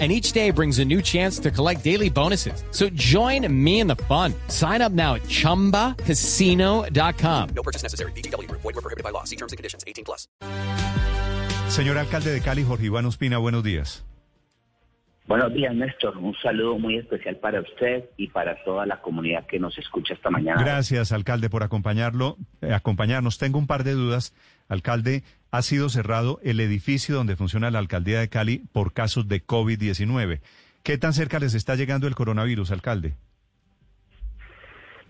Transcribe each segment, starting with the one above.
and each day brings a new chance to collect daily bonuses. So join me in the fun. Sign up now at ChumbaCasino.com. No purchase necessary. BGW. Void were prohibited by law. See terms and conditions. 18 plus. Señor alcalde de Cali, Jorge Iván Ospina, buenos días. Buenos días, Néstor. Un saludo muy especial para usted y para toda la comunidad que nos escucha esta mañana. Gracias, alcalde, por acompañarlo, eh, acompañarnos. Tengo un par de dudas. Alcalde, ha sido cerrado el edificio donde funciona la alcaldía de Cali por casos de COVID-19. ¿Qué tan cerca les está llegando el coronavirus, alcalde?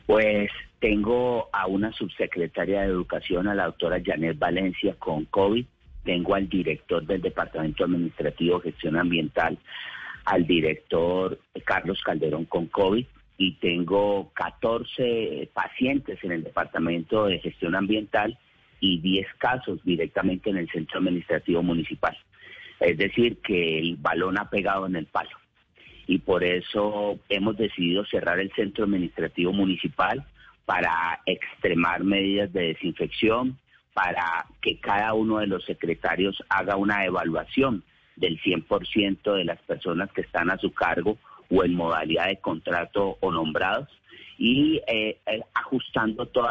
Pues tengo a una subsecretaria de Educación, a la doctora Janet Valencia, con COVID. Tengo al director del Departamento Administrativo de Gestión Ambiental, al director Carlos Calderón con COVID y tengo 14 pacientes en el Departamento de Gestión Ambiental y 10 casos directamente en el Centro Administrativo Municipal. Es decir, que el balón ha pegado en el palo. Y por eso hemos decidido cerrar el Centro Administrativo Municipal para extremar medidas de desinfección, para que cada uno de los secretarios haga una evaluación del 100% de las personas que están a su cargo o en modalidad de contrato o nombrados y eh, eh, ajustando todos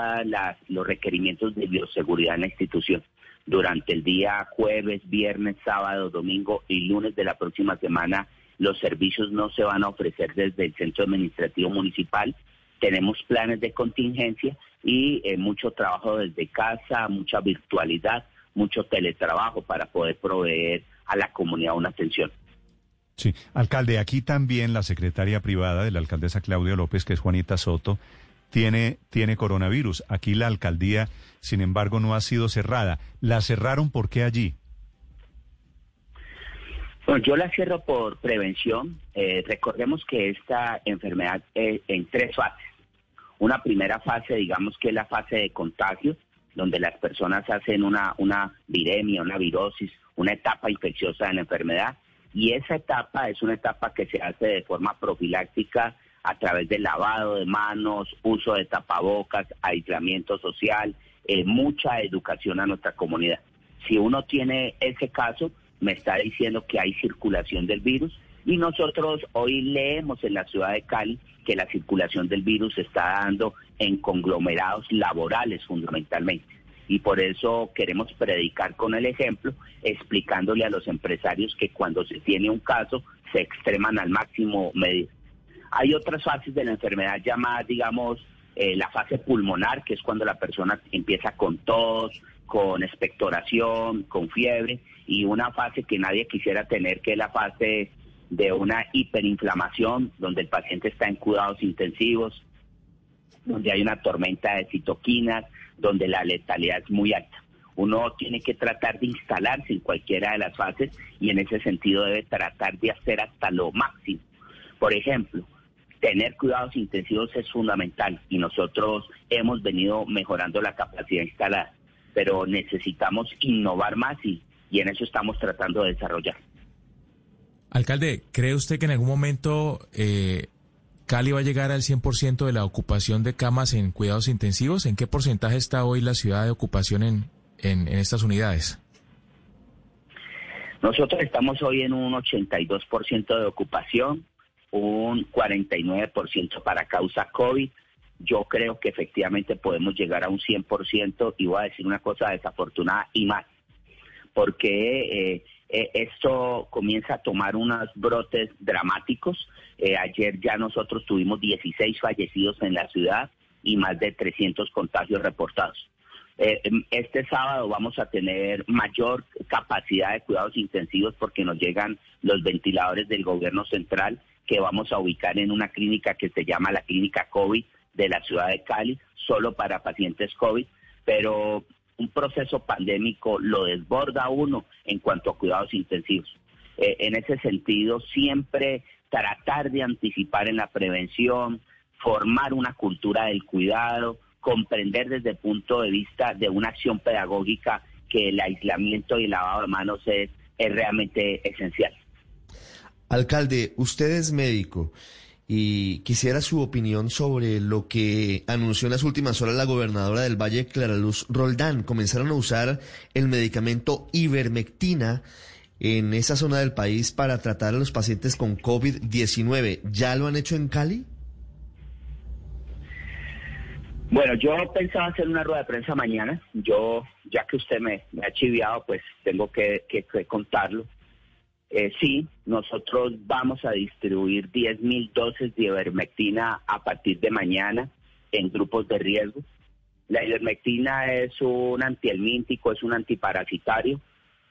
los requerimientos de bioseguridad en la institución. Durante el día jueves, viernes, sábado, domingo y lunes de la próxima semana, los servicios no se van a ofrecer desde el centro administrativo municipal. Tenemos planes de contingencia y eh, mucho trabajo desde casa, mucha virtualidad, mucho teletrabajo para poder proveer a la comunidad una atención. Sí, alcalde, aquí también la secretaria privada de la alcaldesa Claudia López, que es Juanita Soto, tiene, tiene coronavirus. Aquí la alcaldía, sin embargo, no ha sido cerrada. ¿La cerraron por qué allí? Bueno, yo la cierro por prevención. Eh, recordemos que esta enfermedad es en tres fases. Una primera fase, digamos que es la fase de contagio, donde las personas hacen una, una viremia, una virosis, una etapa infecciosa de la enfermedad y esa etapa es una etapa que se hace de forma profiláctica a través del lavado de manos, uso de tapabocas, aislamiento social, eh, mucha educación a nuestra comunidad. Si uno tiene ese caso, me está diciendo que hay circulación del virus y nosotros hoy leemos en la ciudad de Cali que la circulación del virus se está dando en conglomerados laborales fundamentalmente y por eso queremos predicar con el ejemplo, explicándole a los empresarios que cuando se tiene un caso se extreman al máximo medidas. Hay otras fases de la enfermedad llamadas, digamos, eh, la fase pulmonar, que es cuando la persona empieza con tos, con expectoración, con fiebre, y una fase que nadie quisiera tener, que es la fase de una hiperinflamación, donde el paciente está en cuidados intensivos, donde hay una tormenta de citoquinas, donde la letalidad es muy alta. Uno tiene que tratar de instalarse en cualquiera de las fases y en ese sentido debe tratar de hacer hasta lo máximo. Por ejemplo, tener cuidados intensivos es fundamental y nosotros hemos venido mejorando la capacidad instalada, pero necesitamos innovar más y, en eso estamos tratando de desarrollar. Alcalde, ¿cree usted que en algún momento eh, Cali va a llegar al 100% de la ocupación de camas en cuidados intensivos. ¿En qué porcentaje está hoy la ciudad de ocupación en, en, estas unidades? Nosotros estamos hoy en un 82% de ocupación, un 49% para causa COVID. Yo creo que efectivamente podemos llegar a un 100% y voy a decir una cosa desafortunada y más, porque eh, eh, esto comienza a tomar unos brotes dramáticos. Eh, ayer ya nosotros tuvimos 16 fallecidos en la ciudad y más de 300 contagios reportados. Eh, em, este sábado vamos a tener mayor capacidad de cuidados intensivos porque nos llegan los ventiladores del gobierno central que vamos a ubicar en una clínica que se llama la clínica COVID de la ciudad de Cali, solo para pacientes COVID, pero un proceso pandémico lo desborda uno en cuanto a cuidados intensivos. Eh, en ese sentido, siempre tratar de anticipar en la prevención, formar una cultura del cuidado, comprender desde el punto de vista de una acción pedagógica que el aislamiento y el lavado de manos es, es realmente esencial. Alcalde, usted es médico y quisiera su opinión sobre lo que anunció en las últimas horas la gobernadora del Valle, Clara Luz Roldán. Comenzaron a usar el medicamento ivermectina en esa zona del país para tratar a los pacientes con COVID-19. ¿Ya lo han hecho en Cali? Bueno, yo pensaba hacer una rueda de prensa mañana. Yo, ya que usted me, ha chiviado, pues tengo que, que contarlo. Eh, sí, nosotros vamos a distribuir 10 mil dosis de ivermectina a partir de mañana en grupos de riesgo. La ivermectina es un antihelmíntico, es un antiparasitario.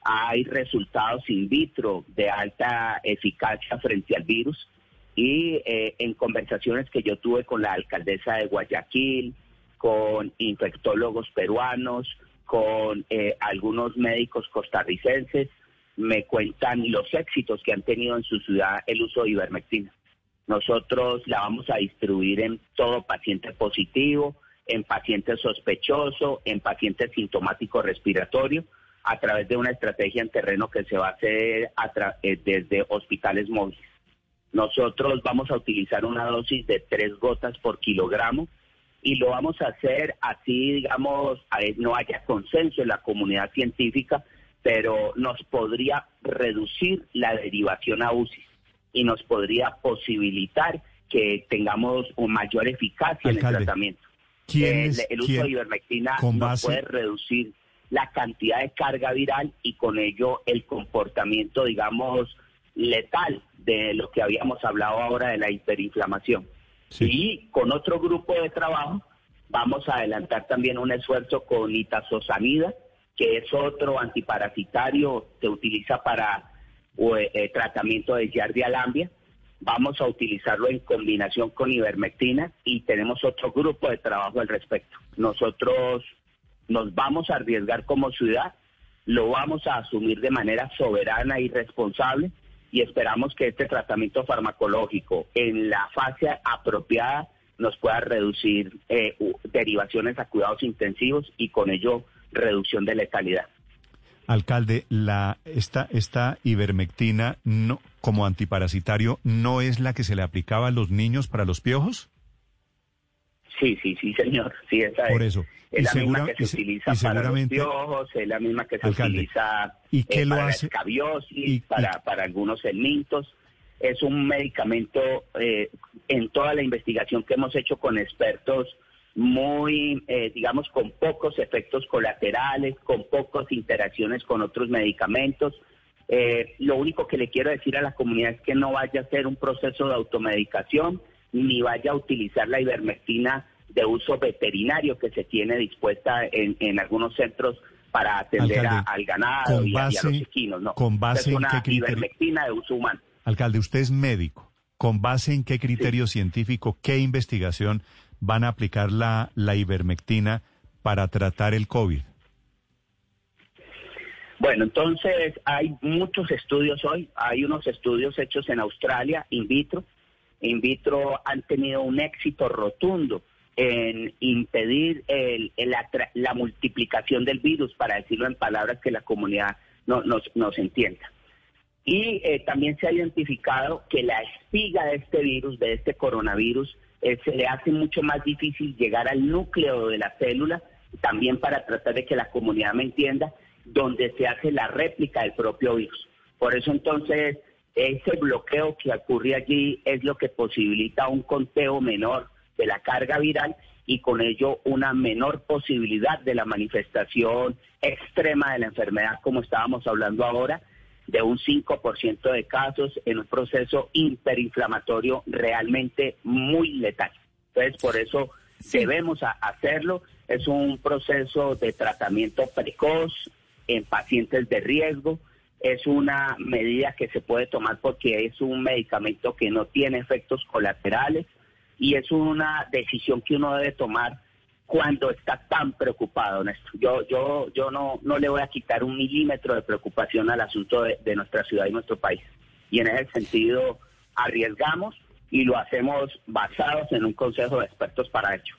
Hay resultados in vitro de alta eficacia frente al virus y eh, en conversaciones que yo tuve con la alcaldesa de Guayaquil, con infectólogos peruanos, con eh, algunos médicos costarricenses, me cuentan los éxitos que han tenido en su ciudad el uso de ivermectina. Nosotros la vamos a distribuir en todo paciente positivo, en paciente sospechoso, en paciente sintomático respiratorio, a través de una estrategia en terreno que se va a hacer eh, desde hospitales móviles. Nosotros vamos a utilizar una dosis de tres gotas por kilogramo y lo vamos a hacer así, digamos, no haya consenso en la comunidad científica, pero nos podría reducir la derivación a UCI y nos podría posibilitar que tengamos una mayor eficacia en el tratamiento. el, uso de ivermectina nos puede reducir la cantidad de carga viral y con ello el comportamiento, digamos, letal de lo que habíamos hablado ahora de la hiperinflamación. Y con otro grupo de trabajo vamos a adelantar también un esfuerzo con itazosanida, que es otro antiparasitario, se utiliza para eh, eh, tratamiento de giardia lambia. Vamos a utilizarlo en combinación con ivermectina y tenemos otro grupo de trabajo al respecto. Nosotros nos vamos a arriesgar como ciudad, lo vamos a asumir de manera soberana y responsable y esperamos que este tratamiento farmacológico en la fase apropiada nos pueda reducir eh, derivaciones a cuidados intensivos y con ello reducción de letalidad. Alcalde, la esta esta ivermectina no como antiparasitario no es la que se le aplicaba a los niños para los piojos? Sí, sí, sí, señor. Sí, esa Por es. eso. Es la misma que se utiliza para los piojos, es la misma que se utiliza ¿y qué eh, lo para hace? la escabiosis, para, para algunos elementos. Es un medicamento, eh, en toda la investigación que hemos hecho con expertos, muy, eh, digamos, con pocos efectos colaterales, con pocas interacciones con otros medicamentos. Eh, lo único que le quiero decir a la comunidad es que no vaya a ser un proceso de automedicación, ni vaya a utilizar la ivermectina de uso veterinario que se tiene dispuesta en, en algunos centros para atender al ganado y, a, los equinos. No, con base es una en qué criterio... ivermectina de uso humano. Alcalde, usted es médico. ¿Con base en qué criterio científico, qué investigación van a aplicar la, la ivermectina para tratar el COVID? Bueno, entonces hay muchos estudios hoy. Hay unos estudios hechos en Australia, in vitro. In vitro han tenido un éxito rotundo en impedir el, la, multiplicación del virus, para decirlo en palabras que la comunidad no, nos, nos entienda. Y eh, también se ha identificado que la espiga de este virus, de este coronavirus, eh, se le hace mucho más difícil llegar al núcleo de la célula, también para tratar de que la comunidad me entienda, donde se hace la réplica del propio virus. Por eso entonces ese bloqueo que ocurre allí es lo que posibilita un conteo menor de la carga viral y con ello una menor posibilidad de la manifestación extrema de la enfermedad como estábamos hablando ahora de un 5% de casos en un proceso hiperinflamatorio realmente muy letal. Entonces, por eso debemos hacerlo. Es un proceso de tratamiento precoz en pacientes de riesgo. Es una medida que se puede tomar porque es un medicamento que no tiene efectos colaterales y es una decisión que uno debe tomar cuando está tan preocupado, Néstor. Yo, yo, yo no, no le voy a quitar un milímetro de preocupación al asunto de, de nuestra ciudad y nuestro país. Y en ese sentido arriesgamos y lo hacemos basados en un consejo de expertos para ello.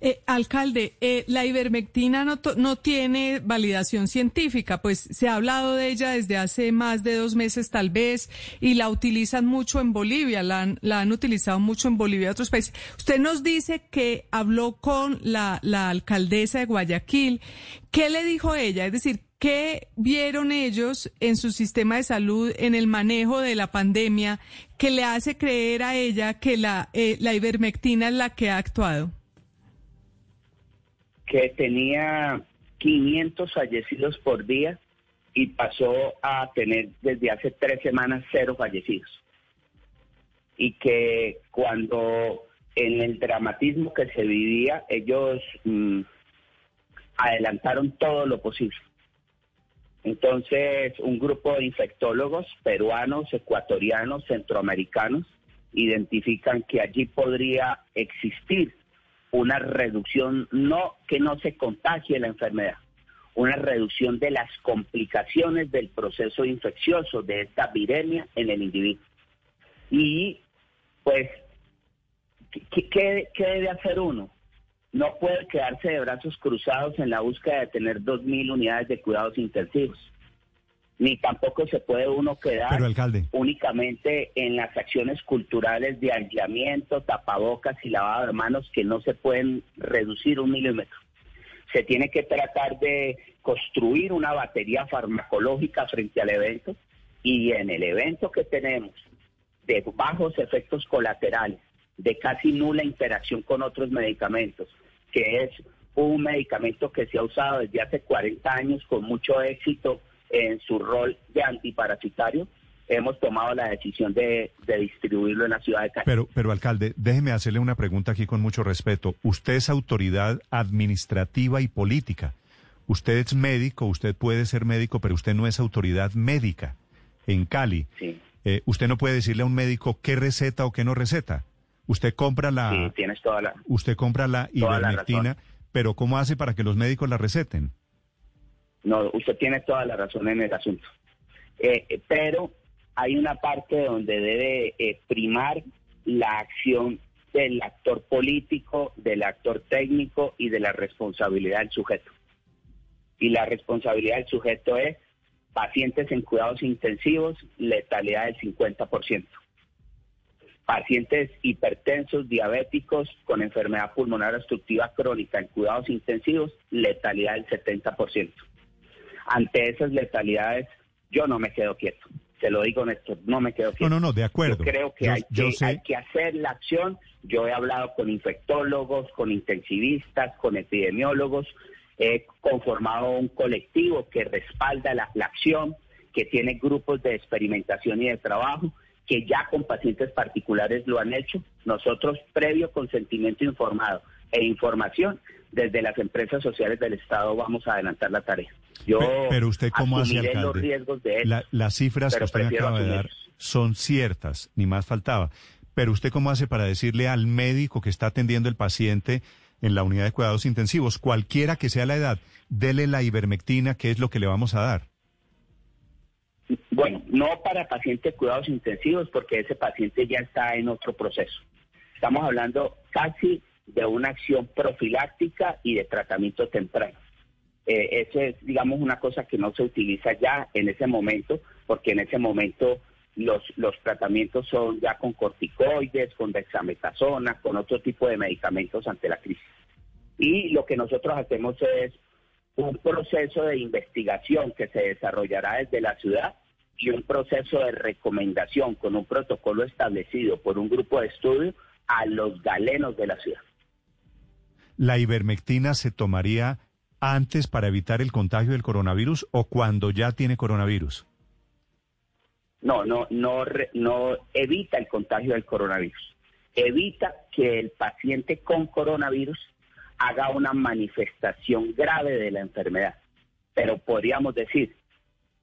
Eh, alcalde, eh, la ivermectina no, no tiene validación científica, pues se ha hablado de ella desde hace más de dos meses tal vez y la utilizan mucho en Bolivia, la han, la han utilizado mucho en Bolivia y otros países. Usted nos dice que habló con la, la alcaldesa de Guayaquil. ¿Qué le dijo ella? Es decir, ¿qué vieron ellos en su sistema de salud, en el manejo de la pandemia, que le hace creer a ella que la, eh, la ivermectina es la que ha actuado? Que tenía 500 fallecidos por día y pasó a tener desde hace tres semanas cero fallecidos. Y que cuando en el dramatismo que se vivía, ellos mm, adelantaron todo lo posible. Entonces, un grupo de infectólogos peruanos, ecuatorianos, centroamericanos, identifican que allí podría existir una reducción, no que no se contagie la enfermedad, una reducción de las complicaciones del proceso infeccioso de esta viremia en el individuo. Y pues, ¿qué, debe hacer uno? No puede quedarse de brazos cruzados en la búsqueda de tener 2.000 unidades de cuidados intensivos. Ni tampoco se puede uno quedar Pero, alcalde. únicamente en las acciones culturales de aislamiento, tapabocas y lavado de manos que no se pueden reducir un milímetro. Se tiene que tratar de construir una batería farmacológica frente al evento y en el evento que tenemos de bajos efectos colaterales, de casi nula interacción con otros medicamentos, que es un medicamento que se ha usado desde hace 40 años con mucho éxito en su rol de antiparasitario, hemos tomado la decisión de, de distribuirlo en la ciudad de Cali. Pero, pero alcalde, déjeme hacerle una pregunta aquí con mucho respeto. Usted es autoridad administrativa y política. Usted es médico, usted puede ser médico, pero usted no es autoridad médica. En Cali, Sí, eh, usted no puede decirle a un médico qué receta o qué no receta. Usted compra la, sí, tienes toda la... usted compra la ivermectina, pero ¿cómo hace para que los médicos la receten? No, usted tiene toda la razón en el asunto. Eh, eh, pero hay una parte donde debe eh, primar la acción del actor político, del actor técnico y de la responsabilidad del sujeto. Y la responsabilidad del sujeto es pacientes en cuidados intensivos, letalidad del 50%. Pacientes hipertensos, diabéticos con enfermedad pulmonar obstructiva crónica en cuidados intensivos, letalidad del 70% ante esas letalidades, yo no me quedo quieto. Se lo digo, Néstor, no me quedo quieto. No, no, no, de acuerdo. Yo creo que, Yo- hay, yo que sé- hay que hacer la acción. Yo he hablado con infectólogos, con intensivistas, con epidemiólogos. He conformado un colectivo que respalda la, la acción, que tiene grupos de experimentación y de trabajo, que ya con pacientes particulares lo han hecho. Nosotros, previo consentimiento informado e información, desde las empresas sociales del Estado vamos a adelantar la tarea. Yo Pe- pero usted cómo hace, los alcalde. riesgos de. La- las cifras que usted acaba de dar son ciertas, ni más faltaba. Pero usted cómo hace para decirle al médico que está atendiendo el paciente en la unidad de cuidados intensivos, cualquiera que sea la edad, dele la ivermectina, que es lo que le vamos a dar. Bueno, no para pacientes de cuidados intensivos, porque ese paciente ya está en otro proceso. Estamos hablando casi de una acción profiláctica y de tratamiento temprano. Eh, eso es, digamos, una cosa que no se utiliza ya en ese momento, porque en ese momento los, los tratamientos son ya con corticoides, con dexametasona, con otro tipo de medicamentos ante la crisis. Y lo que nosotros hacemos es un proceso de investigación que se desarrollará desde la ciudad y un proceso de recomendación con un protocolo establecido por un grupo de estudio a los galenos de la ciudad. ¿La ivermectina se tomaría antes para evitar el contagio del coronavirus o cuando ya tiene coronavirus? No, no, no, no evita el contagio del coronavirus. Evita que el paciente con coronavirus haga una manifestación grave de la enfermedad. Pero podríamos decir,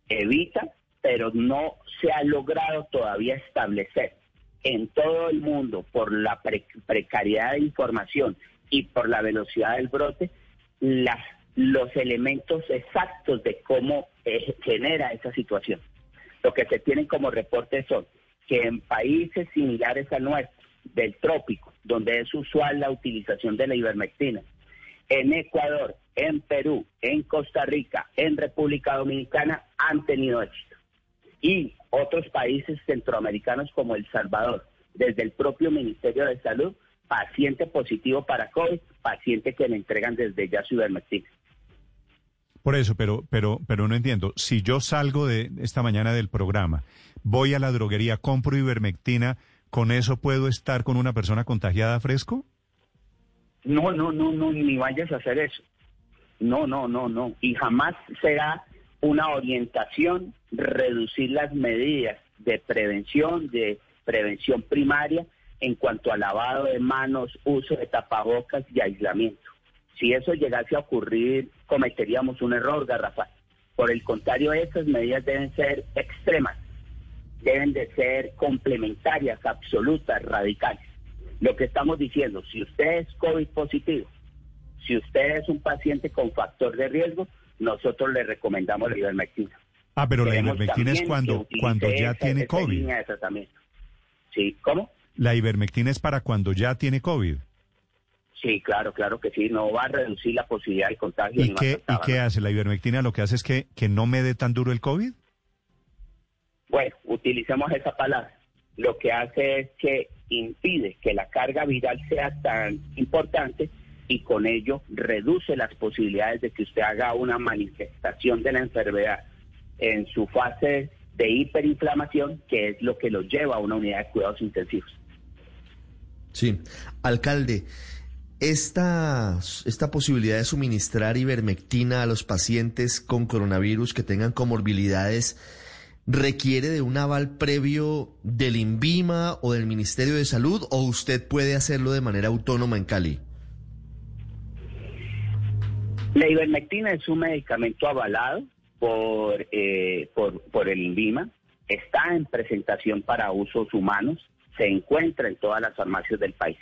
evita, pero no se ha logrado todavía establecer en todo el mundo por la pre- precariedad de información y por la velocidad del brote las, los elementos exactos de cómo eh, genera esa situación. Lo que se tienen como reportes son que en países similares al nuestro, del trópico, donde es usual la utilización de la ivermectina, en Ecuador, en Perú, en Costa Rica, en República Dominicana, han tenido éxito. Y otros países centroamericanos como El Salvador, desde el propio Ministerio de Salud, paciente positivo para COVID, paciente que le entregan desde ya su ivermectina. Por eso, pero, pero, pero no entiendo. Si yo salgo de esta mañana del programa, voy a la droguería, compro ivermectina, ¿con eso puedo estar con una persona contagiada fresco? No, no, no, no, ni vayas a hacer eso. No, no, no, no. Y jamás será una orientación reducir las medidas de prevención, de prevención primaria en cuanto a lavado de manos, uso de tapabocas y aislamiento. Si eso llegase a ocurrir, cometeríamos un error garrafal. Por el contrario, esas medidas deben ser extremas, deben de ser complementarias, absolutas, radicales. Lo que estamos diciendo, si usted es COVID positivo, si usted es un paciente con factor de riesgo, nosotros le recomendamos la ivermectina. Ah, pero la ivermectina es cuando, cuando ya tiene COVID. Sí, ¿cómo? La ivermectina es para cuando ya tiene COVID. Sí, claro, claro que sí. No va a reducir la posibilidad de contagio. ¿Y, qué, ¿y qué hace la ivermectina? ¿Lo que hace es que, que no me dé tan duro el COVID? Bueno, utilicemos esa palabra. Lo que hace es que impide que la carga viral sea tan importante y con ello reduce las posibilidades de que usted haga una manifestación de la enfermedad en su fase de hiperinflamación, que es lo que lo lleva a una unidad de cuidados intensivos. Sí, alcalde, esta, esta posibilidad de suministrar ivermectina a los pacientes con coronavirus que tengan comorbilidades requiere de un aval previo del INVIMA o del Ministerio de Salud o usted puede hacerlo de manera autónoma en Cali? La ivermectina es un medicamento avalado por, eh, por, por el INVIMA, está en presentación para usos humanos, se encuentra en todas las farmacias del país.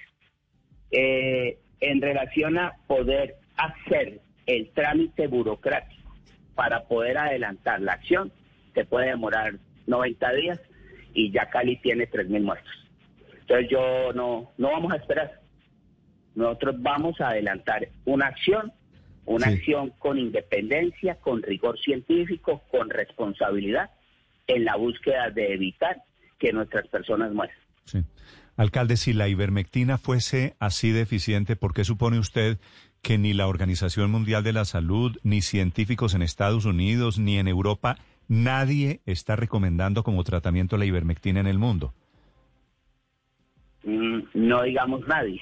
Eh, en relación a poder hacer el trámite burocrático para poder adelantar la acción, se puede demorar 90 días y ya Cali tiene 3.000 muertos. Entonces yo no, no vamos a esperar. Nosotros vamos a adelantar una acción una acción con independencia, con rigor científico, con responsabilidad en la búsqueda de evitar que nuestras personas mueran. Sí. Alcalde, si la ivermectina fuese así deficiente, ¿por qué supone usted que ni la Organización Mundial de la Salud, ni científicos en Estados Unidos, ni en Europa, nadie está recomendando como tratamiento la ivermectina en el mundo? Mm, no digamos nadie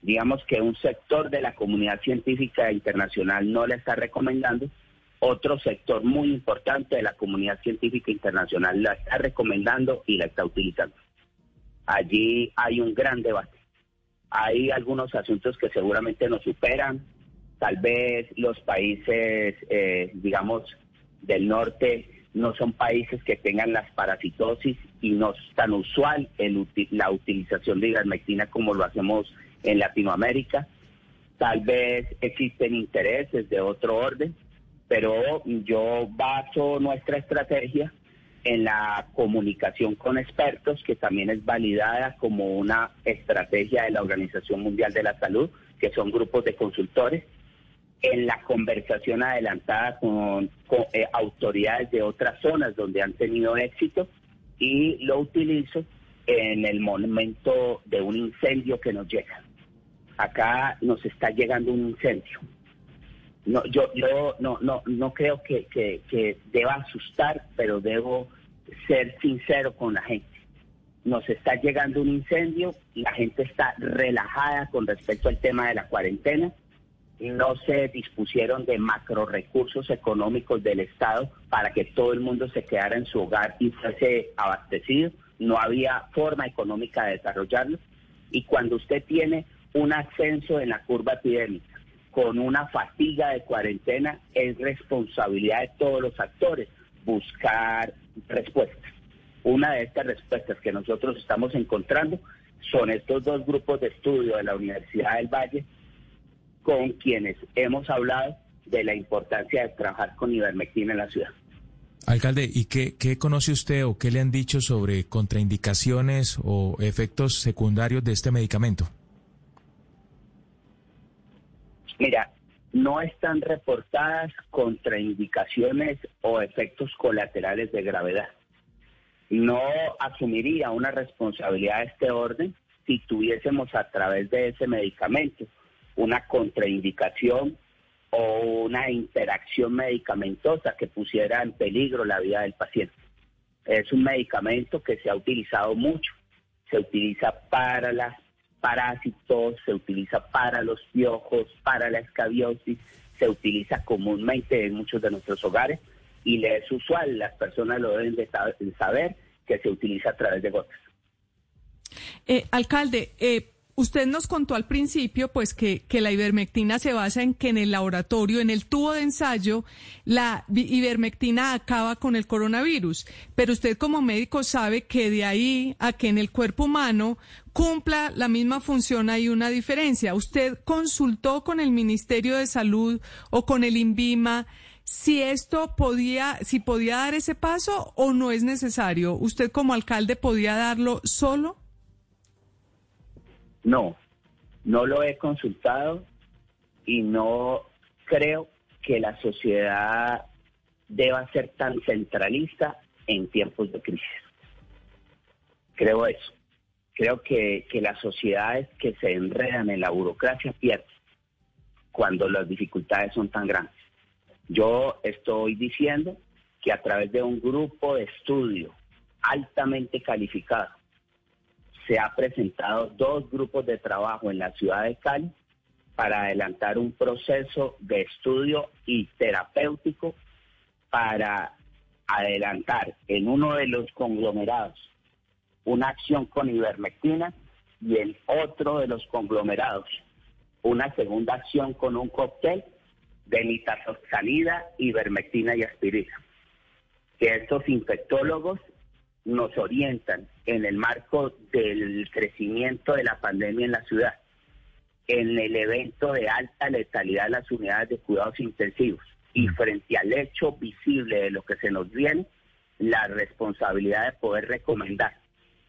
digamos que un sector de la comunidad científica internacional no la está recomendando, otro sector muy importante de la comunidad científica internacional la está recomendando y la está utilizando. Allí hay un gran debate. Hay algunos asuntos que seguramente nos superan. Tal vez los países, eh, digamos, del norte no son países que tengan las parasitosis y no es tan usual el, la utilización de ivermectina como lo hacemos en Latinoamérica. Tal vez existen intereses de otro orden, pero yo baso nuestra estrategia en la comunicación con expertos, que también es validada como una estrategia de la Organización Mundial de la Salud, que son grupos de consultores, en la conversación adelantada con, eh, autoridades de otras zonas donde han tenido éxito y lo utilizo en el momento de un incendio que nos llega acá nos está llegando un incendio. No, yo yo no, no, no creo que, deba asustar, pero debo ser sincero con la gente. Nos está llegando un incendio, la gente está relajada con respecto al tema de la cuarentena, no se dispusieron de macro recursos económicos del Estado para que todo el mundo se quedara en su hogar y fuese abastecido, no había forma económica de desarrollarlo. Y cuando usted tiene un ascenso en la curva epidémica con una fatiga de cuarentena, es responsabilidad de todos los actores buscar respuestas. Una de estas respuestas que nosotros estamos encontrando son estos dos grupos de estudio de la Universidad del Valle con quienes hemos hablado de la importancia de trabajar con ivermectina en la ciudad. Alcalde, ¿y qué, qué conoce usted o qué le han dicho sobre contraindicaciones o efectos secundarios de este medicamento? Mira, no están reportadas contraindicaciones o efectos colaterales de gravedad. No asumiría una responsabilidad de este orden si tuviésemos a través de ese medicamento una contraindicación o una interacción medicamentosa que pusiera en peligro la vida del paciente. Es un medicamento que se ha utilizado mucho, se utiliza para las parásitos, se utiliza para los piojos, para la escabiosis, se utiliza comúnmente en muchos de nuestros hogares y le es usual, las personas lo deben de saber que se utiliza a través de gotas. Eh, alcalde, eh, Usted nos contó al principio, pues, que, que, la ivermectina se basa en que en el laboratorio, en el tubo de ensayo, la ivermectina acaba con el coronavirus. Pero usted como médico sabe que de ahí a que en el cuerpo humano cumpla la misma función hay una diferencia. ¿Usted consultó con el Ministerio de Salud o con el INVIMA si esto podía, si podía dar ese paso o no es necesario? ¿Usted como alcalde podía darlo solo? No, no lo he consultado y no creo que la sociedad deba ser tan centralista en tiempos de crisis. Creo eso. Creo que, que las sociedades que se enredan en la burocracia pierden cuando las dificultades son tan grandes. Yo estoy diciendo que a través de un grupo de estudio altamente calificado, se ha presentado dos grupos de trabajo en la ciudad de Cali para adelantar un proceso de estudio y terapéutico para adelantar en uno de los conglomerados una acción con ivermectina y en otro de los conglomerados una segunda acción con un cóctel de nitazoxanida, ivermectina y aspirina. Que estos infectólogos nos orientan en el marco del crecimiento de la pandemia en la ciudad, en el evento de alta letalidad de las unidades de cuidados intensivos y frente al hecho visible de lo que se nos viene, la responsabilidad de poder recomendar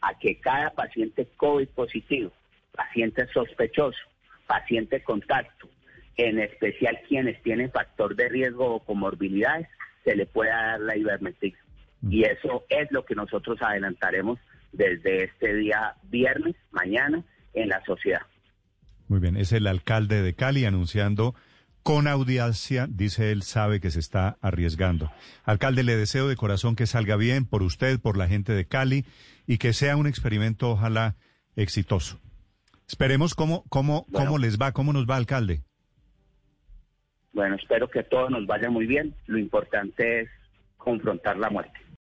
a que cada paciente COVID positivo, paciente sospechoso, paciente contacto, en especial quienes tienen factor de riesgo o comorbilidades, se le pueda dar la ivermectina. Y eso es lo que nosotros adelantaremos desde este día viernes, mañana, en la sociedad. Muy bien, es el alcalde de Cali anunciando con audiencia, dice él, sabe que se está arriesgando. Alcalde, le deseo de corazón que salga bien por usted, por la gente de Cali y que sea un experimento, ojalá, exitoso. Esperemos cómo, cómo, cómo les va, cómo nos va, alcalde. Bueno, espero que todo nos vaya muy bien. Lo importante es confrontar la muerte.